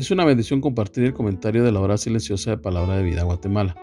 Es una bendición compartir el comentario de la hora silenciosa de Palabra de Vida Guatemala.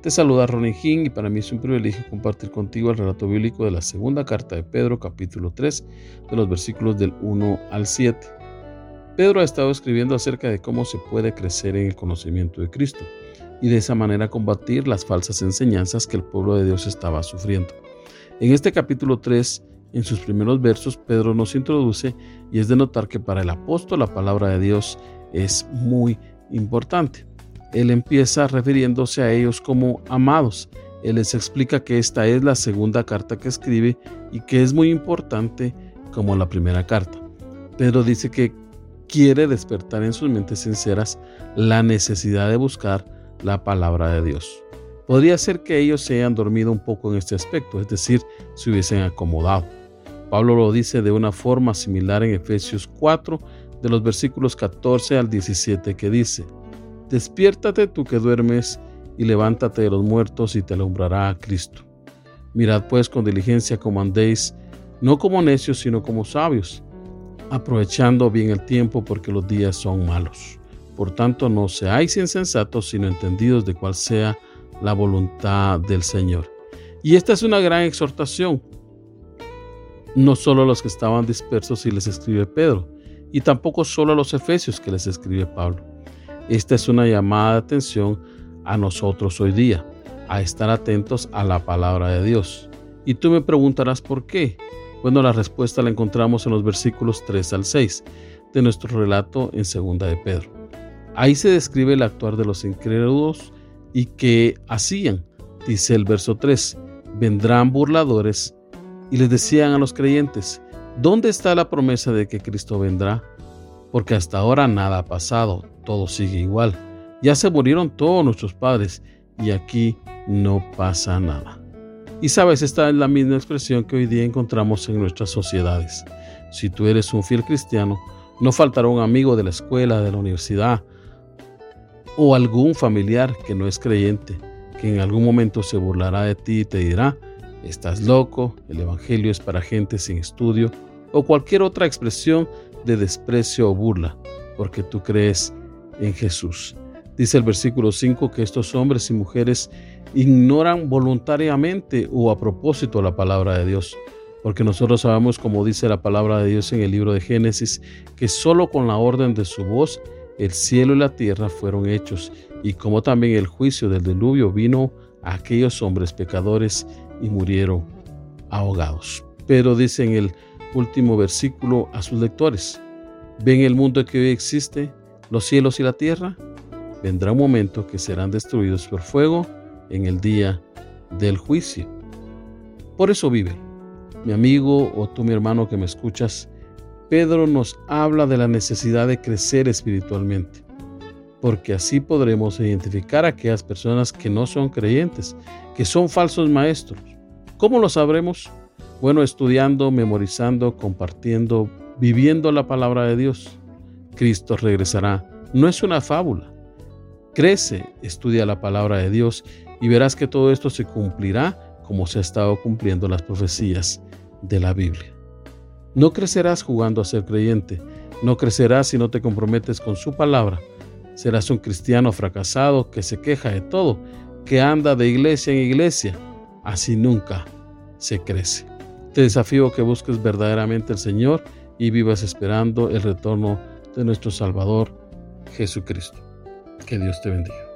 Te saluda Ronnie King y para mí es un privilegio compartir contigo el relato bíblico de la segunda carta de Pedro, capítulo 3, de los versículos del 1 al 7. Pedro ha estado escribiendo acerca de cómo se puede crecer en el conocimiento de Cristo y de esa manera combatir las falsas enseñanzas que el pueblo de Dios estaba sufriendo. En este capítulo 3, en sus primeros versos, Pedro nos introduce y es de notar que para el apóstol la palabra de Dios es muy importante. Él empieza refiriéndose a ellos como amados. Él les explica que esta es la segunda carta que escribe y que es muy importante como la primera carta. Pedro dice que quiere despertar en sus mentes sinceras la necesidad de buscar la palabra de Dios. Podría ser que ellos se hayan dormido un poco en este aspecto, es decir, se hubiesen acomodado. Pablo lo dice de una forma similar en Efesios 4, de los versículos 14 al 17 que dice, Despiértate tú que duermes y levántate de los muertos y te alumbrará Cristo. Mirad pues con diligencia como andéis, no como necios, sino como sabios, aprovechando bien el tiempo porque los días son malos. Por tanto, no seáis insensatos, sino entendidos de cuál sea la voluntad del Señor. Y esta es una gran exhortación, no solo a los que estaban dispersos y les escribe Pedro, y tampoco solo a los efesios que les escribe Pablo. Esta es una llamada de atención a nosotros hoy día, a estar atentos a la palabra de Dios. Y tú me preguntarás por qué. Bueno, la respuesta la encontramos en los versículos 3 al 6 de nuestro relato en segunda de Pedro. Ahí se describe el actuar de los incrédulos y que hacían, dice el verso 3, vendrán burladores y les decían a los creyentes, ¿Dónde está la promesa de que Cristo vendrá? Porque hasta ahora nada ha pasado, todo sigue igual. Ya se murieron todos nuestros padres y aquí no pasa nada. Y sabes, esta es la misma expresión que hoy día encontramos en nuestras sociedades. Si tú eres un fiel cristiano, no faltará un amigo de la escuela, de la universidad o algún familiar que no es creyente, que en algún momento se burlará de ti y te dirá, estás loco, el Evangelio es para gente sin estudio o cualquier otra expresión de desprecio o burla, porque tú crees en Jesús. Dice el versículo 5 que estos hombres y mujeres ignoran voluntariamente o a propósito la palabra de Dios, porque nosotros sabemos, como dice la palabra de Dios en el libro de Génesis, que solo con la orden de su voz el cielo y la tierra fueron hechos, y como también el juicio del diluvio vino a aquellos hombres pecadores y murieron ahogados. Pero dice en el último versículo a sus lectores. ¿Ven el mundo que hoy existe, los cielos y la tierra? Vendrá un momento que serán destruidos por fuego en el día del juicio. Por eso vive. Mi amigo o tú mi hermano que me escuchas, Pedro nos habla de la necesidad de crecer espiritualmente, porque así podremos identificar a aquellas personas que no son creyentes, que son falsos maestros. ¿Cómo lo sabremos? Bueno, estudiando, memorizando, compartiendo, viviendo la palabra de Dios. Cristo regresará. No es una fábula. Crece, estudia la palabra de Dios y verás que todo esto se cumplirá como se ha estado cumpliendo las profecías de la Biblia. No crecerás jugando a ser creyente, no crecerás si no te comprometes con su palabra. Serás un cristiano fracasado que se queja de todo, que anda de iglesia en iglesia. Así nunca se crece. Te desafío que busques verdaderamente al Señor y vivas esperando el retorno de nuestro Salvador Jesucristo. Que Dios te bendiga.